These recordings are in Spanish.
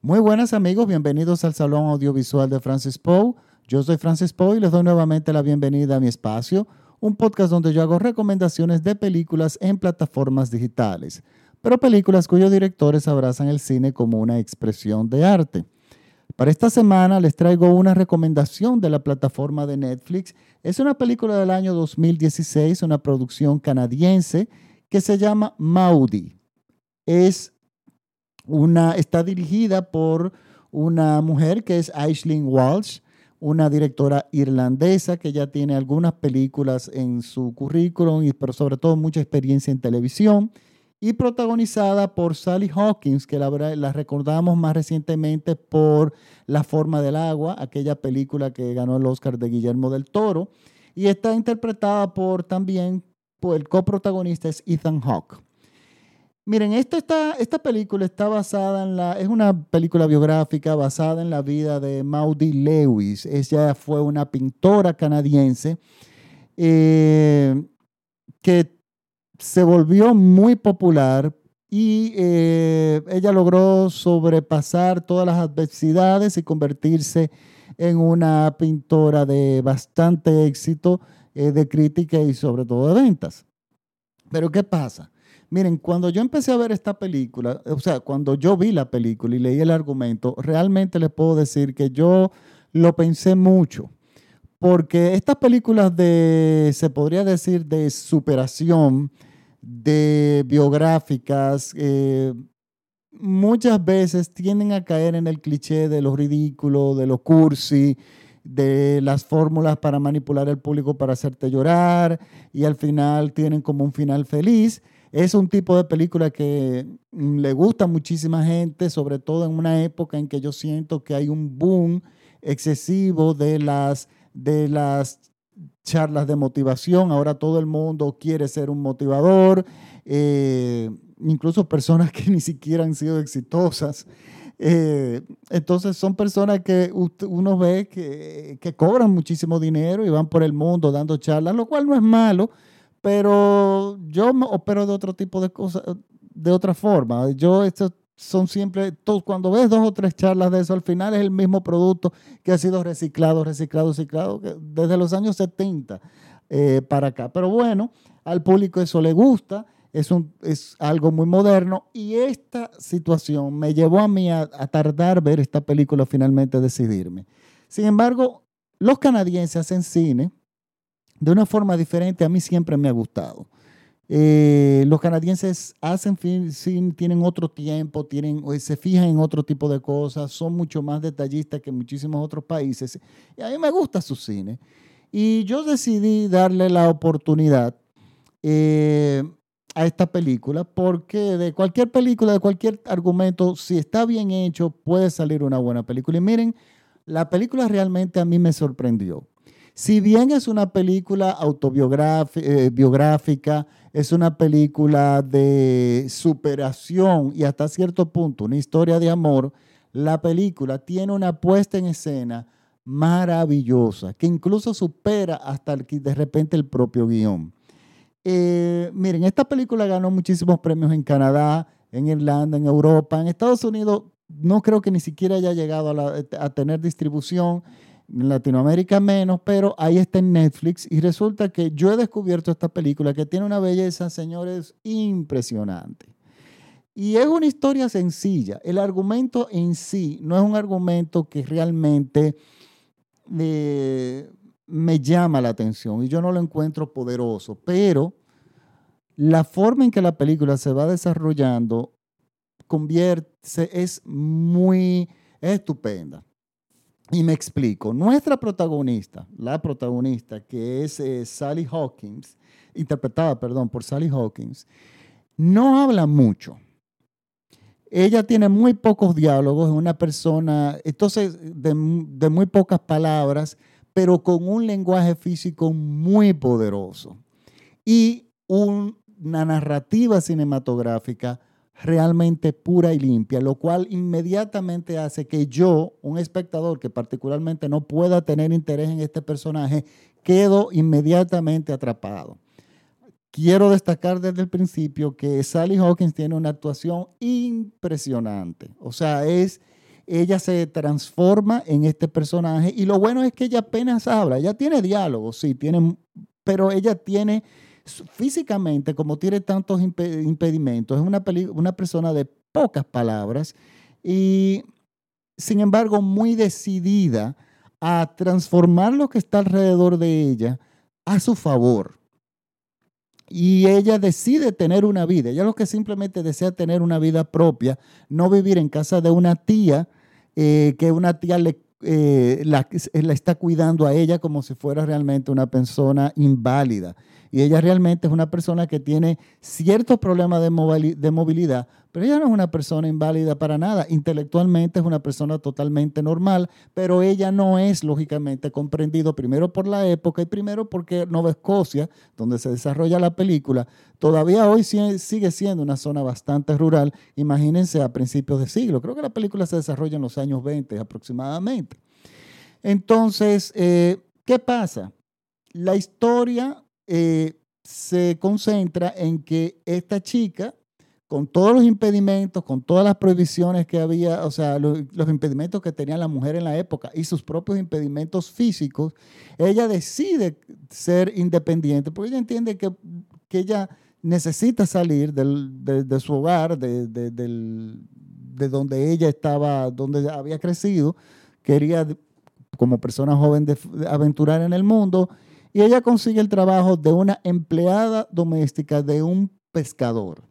Muy buenas amigos, bienvenidos al Salón Audiovisual de Francis Poe. Yo soy Francis Poe y les doy nuevamente la bienvenida a mi espacio, un podcast donde yo hago recomendaciones de películas en plataformas digitales, pero películas cuyos directores abrazan el cine como una expresión de arte. Para esta semana les traigo una recomendación de la plataforma de Netflix. Es una película del año 2016, una producción canadiense que se llama Maudie. Es una, está dirigida por una mujer que es Aisling Walsh, una directora irlandesa que ya tiene algunas películas en su currículum, pero sobre todo mucha experiencia en televisión, y protagonizada por Sally Hawkins, que la, la recordamos más recientemente por La forma del agua, aquella película que ganó el Oscar de Guillermo del Toro, y está interpretada por también, por el coprotagonista es Ethan Hawke. Miren, esta, película está basada en la, es una película biográfica basada en la vida de Maudie Lewis. Ella fue una pintora canadiense eh, que se volvió muy popular y eh, ella logró sobrepasar todas las adversidades y convertirse en una pintora de bastante éxito eh, de crítica y sobre todo de ventas. Pero ¿qué pasa? Miren, cuando yo empecé a ver esta película, o sea, cuando yo vi la película y leí el argumento, realmente les puedo decir que yo lo pensé mucho. Porque estas películas de, se podría decir, de superación, de biográficas, eh, muchas veces tienden a caer en el cliché de lo ridículo, de lo cursi, de las fórmulas para manipular al público para hacerte llorar y al final tienen como un final feliz. Es un tipo de película que mm, le gusta muchísima gente, sobre todo en una época en que yo siento que hay un boom excesivo de las, de las charlas de motivación. Ahora todo el mundo quiere ser un motivador, eh, incluso personas que ni siquiera han sido exitosas. Eh, entonces son personas que uno ve que, que, cobran muchísimo dinero y van por el mundo dando charlas, lo cual no es malo, pero yo opero de otro tipo de cosas, de otra forma. Yo, esto son siempre, cuando ves dos o tres charlas de eso, al final es el mismo producto que ha sido reciclado, reciclado, reciclado, desde los años 70 eh, para acá. Pero bueno, al público eso le gusta, es, un, es algo muy moderno y esta situación me llevó a mí a, a tardar ver esta película, finalmente decidirme. Sin embargo, los canadienses hacen cine de una forma diferente, a mí siempre me ha gustado. Eh, los canadienses hacen tienen otro tiempo, tienen, se fijan en otro tipo de cosas, son mucho más detallistas que muchísimos otros países. Y a mí me gusta su cine. Y yo decidí darle la oportunidad eh, a esta película porque de cualquier película, de cualquier argumento, si está bien hecho, puede salir una buena película. Y miren, la película realmente a mí me sorprendió. Si bien es una película autobiográfica, eh, es una película de superación y hasta cierto punto una historia de amor, la película tiene una puesta en escena maravillosa que incluso supera hasta de repente el propio guion. Eh, miren, esta película ganó muchísimos premios en Canadá, en Irlanda, en Europa, en Estados Unidos. No creo que ni siquiera haya llegado a tener distribución en Latinoamérica menos, pero ahí está en Netflix y resulta que yo he descubierto esta película que tiene una belleza, señores, impresionante. Y es una historia sencilla. El argumento en sí no es un argumento que realmente me llama la atención y yo no lo encuentro poderoso, pero la forma en que la película se va desarrollando convierte, es muy estupenda. Y me explico, nuestra protagonista, la protagonista que es eh, Sally Hawkins, interpretada, perdón, por Sally Hawkins, no habla mucho. Ella tiene muy pocos diálogos, es una persona, entonces, de, de muy pocas palabras, pero con un lenguaje físico muy poderoso y una narrativa cinematográfica realmente pura y limpia, lo cual inmediatamente hace que yo, un espectador que particularmente no pueda tener interés en este personaje, quedo inmediatamente atrapado. Quiero destacar desde el principio que Sally Hawkins tiene una actuación impresionante. O sea, es, ella se transforma en este personaje y lo bueno es que ella apenas habla, ella tiene diálogo, sí, tiene, pero ella tiene físicamente, como tiene tantos impedimentos, es una, una persona de pocas palabras y sin embargo muy decidida a transformar lo que está alrededor de ella a su favor. Y ella decide tener una vida. Ella lo que simplemente desea tener una vida propia, no vivir en casa de una tía eh, que una tía le, eh, la, la, está cuidando a ella como si fuera realmente una persona inválida. Y ella realmente es una persona que tiene ciertos problemas de, movilidad, ella no es una persona inválida para nada. Intelectualmente es una persona totalmente normal, pero ella no es lógicamente comprendido primero por la época y primero porque Nueva Escocia, donde se desarrolla la película, todavía hoy sigue siendo una zona bastante rural. Imagínense a principios de siglo. Creo que la película se desarrolla en los años 20 aproximadamente. Entonces, eh, ¿qué pasa? La historia eh, se concentra en que esta chica con todos los impedimentos, con todas las prohibiciones que había, o sea, los, impedimentos que tenía la mujer en la época y sus propios impedimentos físicos, ella decide ser independiente porque ella entiende que, que ella necesita salir de, su hogar, de, de, donde ella estaba, donde había crecido, quería como persona joven aventurar en el mundo y ella consigue el trabajo de una empleada doméstica de un pescador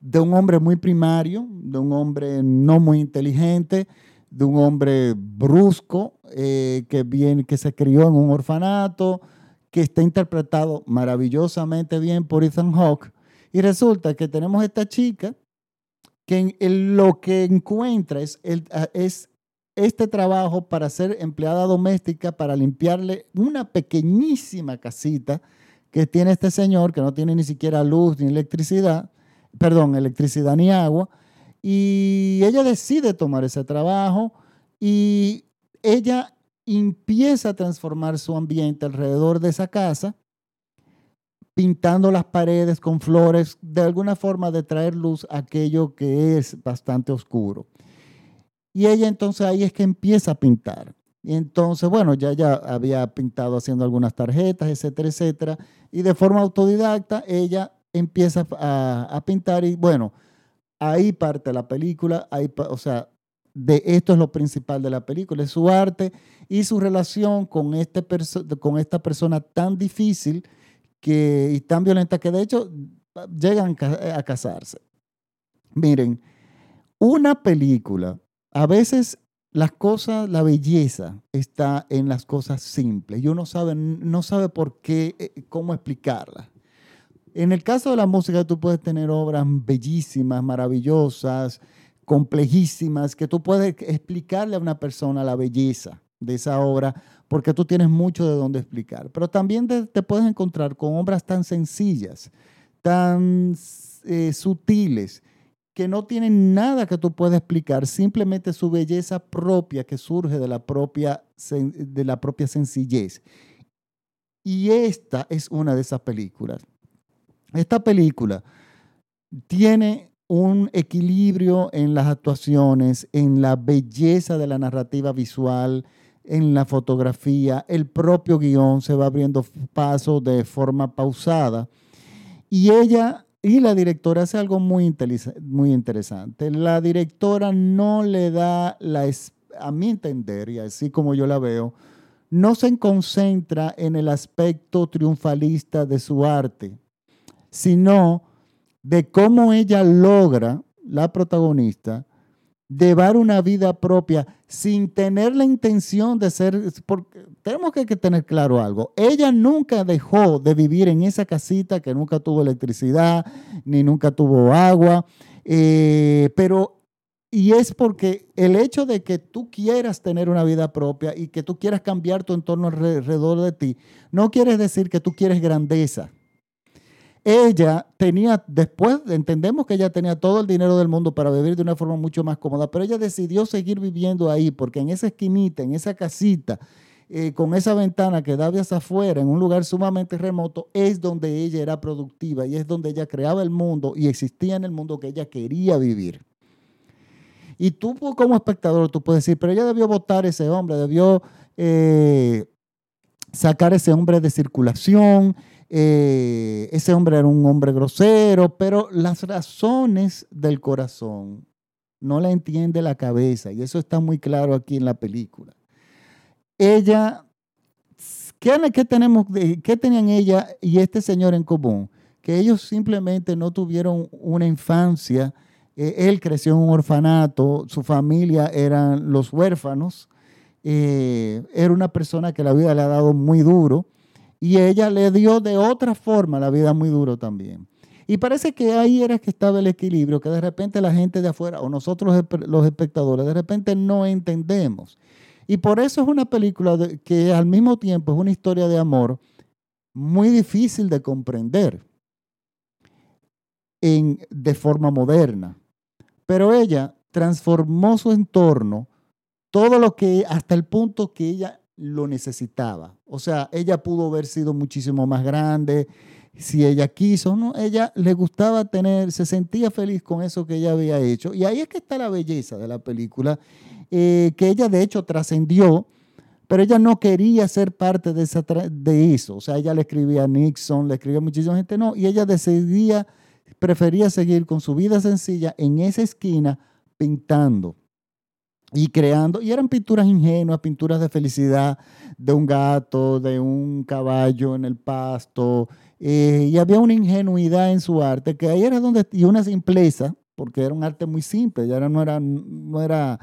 de un hombre muy primario, de un hombre no muy inteligente, de un hombre brusco, eh, que, viene, que se crió en un orfanato, que está interpretado maravillosamente bien por Ethan Hawke. Y resulta que tenemos esta chica que lo que encuentra es, es este trabajo para ser empleada doméstica, para limpiarle una pequeñísima casita que tiene este señor, que no tiene ni siquiera luz ni electricidad, perdón, electricidad ni agua. Y ella decide tomar ese trabajo y ella empieza a transformar su ambiente alrededor de esa casa, pintando las paredes con flores, de alguna forma de traer luz a aquello que es bastante oscuro. Y ella entonces ahí es que empieza a pintar. Y entonces, bueno, ya, ya había pintado haciendo algunas tarjetas, etcétera, etcétera. Y de forma autodidacta, ella empieza a, pintar y bueno, ahí parte la película, ahí, o sea, de esto es lo principal de la película, es su arte y su relación con, este con esta persona tan difícil que, y tan violenta que de hecho llegan a casarse. Miren, una película, a veces las cosas, la belleza está en las cosas simples y uno sabe, no sabe por qué, eh, cómo explicarla. En el caso de la música, tú puedes tener obras bellísimas, maravillosas, complejísimas, que tú puedes explicarle a una persona la belleza de esa obra, porque tú tienes mucho de dónde explicar. Pero también te, puedes encontrar con obras tan sencillas, tan eh, sutiles, que no tienen nada que tú puedas explicar, simplemente su belleza propia que surge de la propia, de la propia sencillez. Y esta es una de esas películas. Esta película tiene un equilibrio en las actuaciones, en la belleza de la narrativa visual, en la fotografía, el propio guion se va abriendo paso de forma pausada. Y ella y la directora hace algo muy, muy interesante. La directora no le da, la, a mi entender, y así como yo la veo, no se concentra en el aspecto triunfalista de su arte sino de cómo ella logra, la protagonista, llevar una vida propia sin tener la intención de ser, porque tenemos que, tener claro algo, ella nunca dejó de vivir en esa casita que nunca tuvo electricidad, ni nunca tuvo agua, eh, pero y es porque el hecho de que tú quieras tener una vida propia y que tú quieras cambiar tu entorno alrededor de ti, no quiere decir que tú quieres grandeza ella tenía, después entendemos que ella tenía todo el dinero del mundo para vivir de una forma mucho más cómoda, pero ella decidió seguir viviendo ahí porque en esa esquinita, en esa casita, eh, con esa ventana que daba hacia afuera, en un lugar sumamente remoto, es donde ella era productiva y es donde ella creaba el mundo y existía en el mundo que ella quería vivir. Y tú como espectador, tú puedes decir, pero ella debió votar ese hombre, debió eh, sacar ese hombre de circulación, eh, ese hombre era un hombre grosero, pero las razones del corazón no la entiende la cabeza, y eso está muy claro aquí en la película. Ella, ¿qué, tenemos, ¿qué tenían ella y este señor en común? Que ellos simplemente no tuvieron una infancia, eh, él creció en un orfanato, su familia eran los huérfanos, eh, era una persona que la vida le ha dado muy duro, y ella le dio de otra forma la vida muy duro también. Y parece que ahí era que estaba el equilibrio, que de repente la gente de afuera o nosotros los espectadores de repente no entendemos. Y por eso es una película que al mismo tiempo es una historia de amor muy difícil de comprender en, de forma moderna. Pero ella transformó su entorno, todo lo que, hasta el punto que ella lo necesitaba. O sea, ella pudo haber sido muchísimo más grande si ella quiso, ¿no? Ella le gustaba tener, se sentía feliz con eso que ella había hecho. Y ahí es que está la belleza de la película, eh, que ella de hecho trascendió, pero ella no quería ser parte de, esa de eso. O sea, ella le escribía a Nixon, le escribía a muchísima gente, no, y ella decidía, prefería seguir con su vida sencilla en esa esquina pintando y creando, y eran pinturas ingenuas, pinturas de felicidad de un gato, de un caballo en el pasto, eh, y había una ingenuidad en su arte, que ahí era donde, y una simpleza, porque era un arte muy simple, ya no era, no era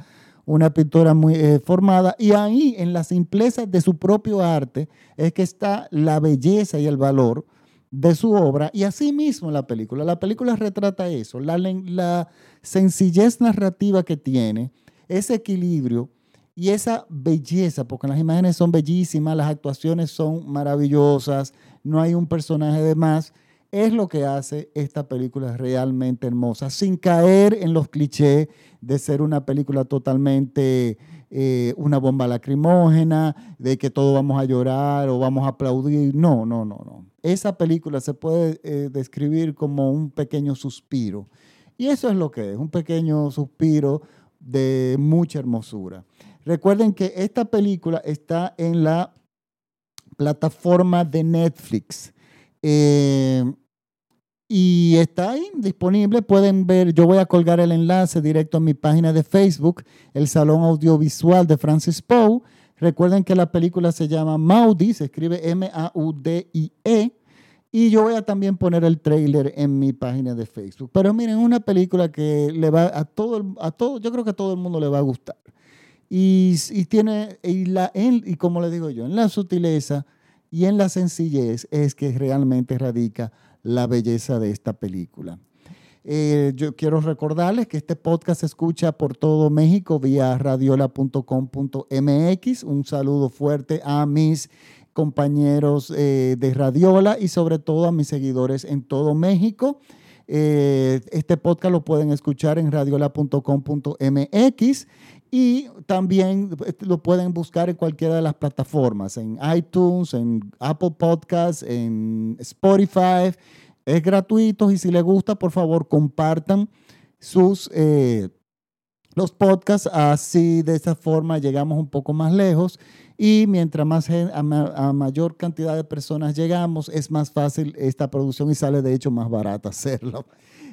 una pintura muy eh, formada, y ahí en la simpleza de su propio arte es que está la belleza y el valor de su obra, y así mismo la película. La película retrata eso, la, la sencillez narrativa que tiene, ese equilibrio y esa belleza, porque las imágenes son bellísimas, las actuaciones son maravillosas, no hay un personaje de más, es lo que hace esta película realmente hermosa, sin caer en los clichés de ser una película totalmente eh, una bomba lacrimógena, de que todos vamos a llorar o vamos a aplaudir. No, no, no, no. Esa película se puede eh, describir como un pequeño suspiro. Y eso es lo que es, un pequeño suspiro de mucha hermosura. Recuerden que esta película está en la plataforma de Netflix. Eh, y está ahí disponible. Pueden ver, yo voy a colgar el enlace directo en mi página de Facebook, el Salón Audiovisual de Francis Poe. Recuerden que la película se llama Maudie, se escribe M-A-U-D-I-E. Y yo voy a también poner el trailer en mi página de Facebook. Pero miren, una película que le va a todo, a todo, yo creo que a todo el mundo le va a gustar. Y, tiene, y, la, y como le digo yo, en la sutileza y en la sencillez es que realmente radica la belleza de esta película. Eh, yo quiero recordarles que este podcast se escucha por todo México vía radiola.com.mx. Un saludo fuerte a mis compañeros eh, de Radiola y sobre todo a mis seguidores en todo México. Eh, este podcast lo pueden escuchar en radiola.com.mx y también eh, lo pueden buscar en cualquiera de las plataformas, en iTunes, en Apple Podcasts, en Spotify. Es gratuito y si les gusta, por favor, compartan sus los podcasts. Así de esa forma llegamos un poco más lejos y mientras más a, mayor cantidad de personas llegamos, es más fácil esta producción y sale de hecho más barata hacerlo.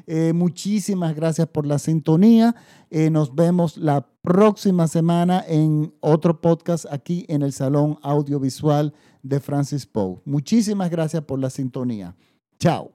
Eh, muchísimas gracias por la sintonía. Eh, nos vemos la próxima semana en otro podcast aquí en el Salón Audiovisual de Francis Poe. Muchísimas gracias por la sintonía. Chao.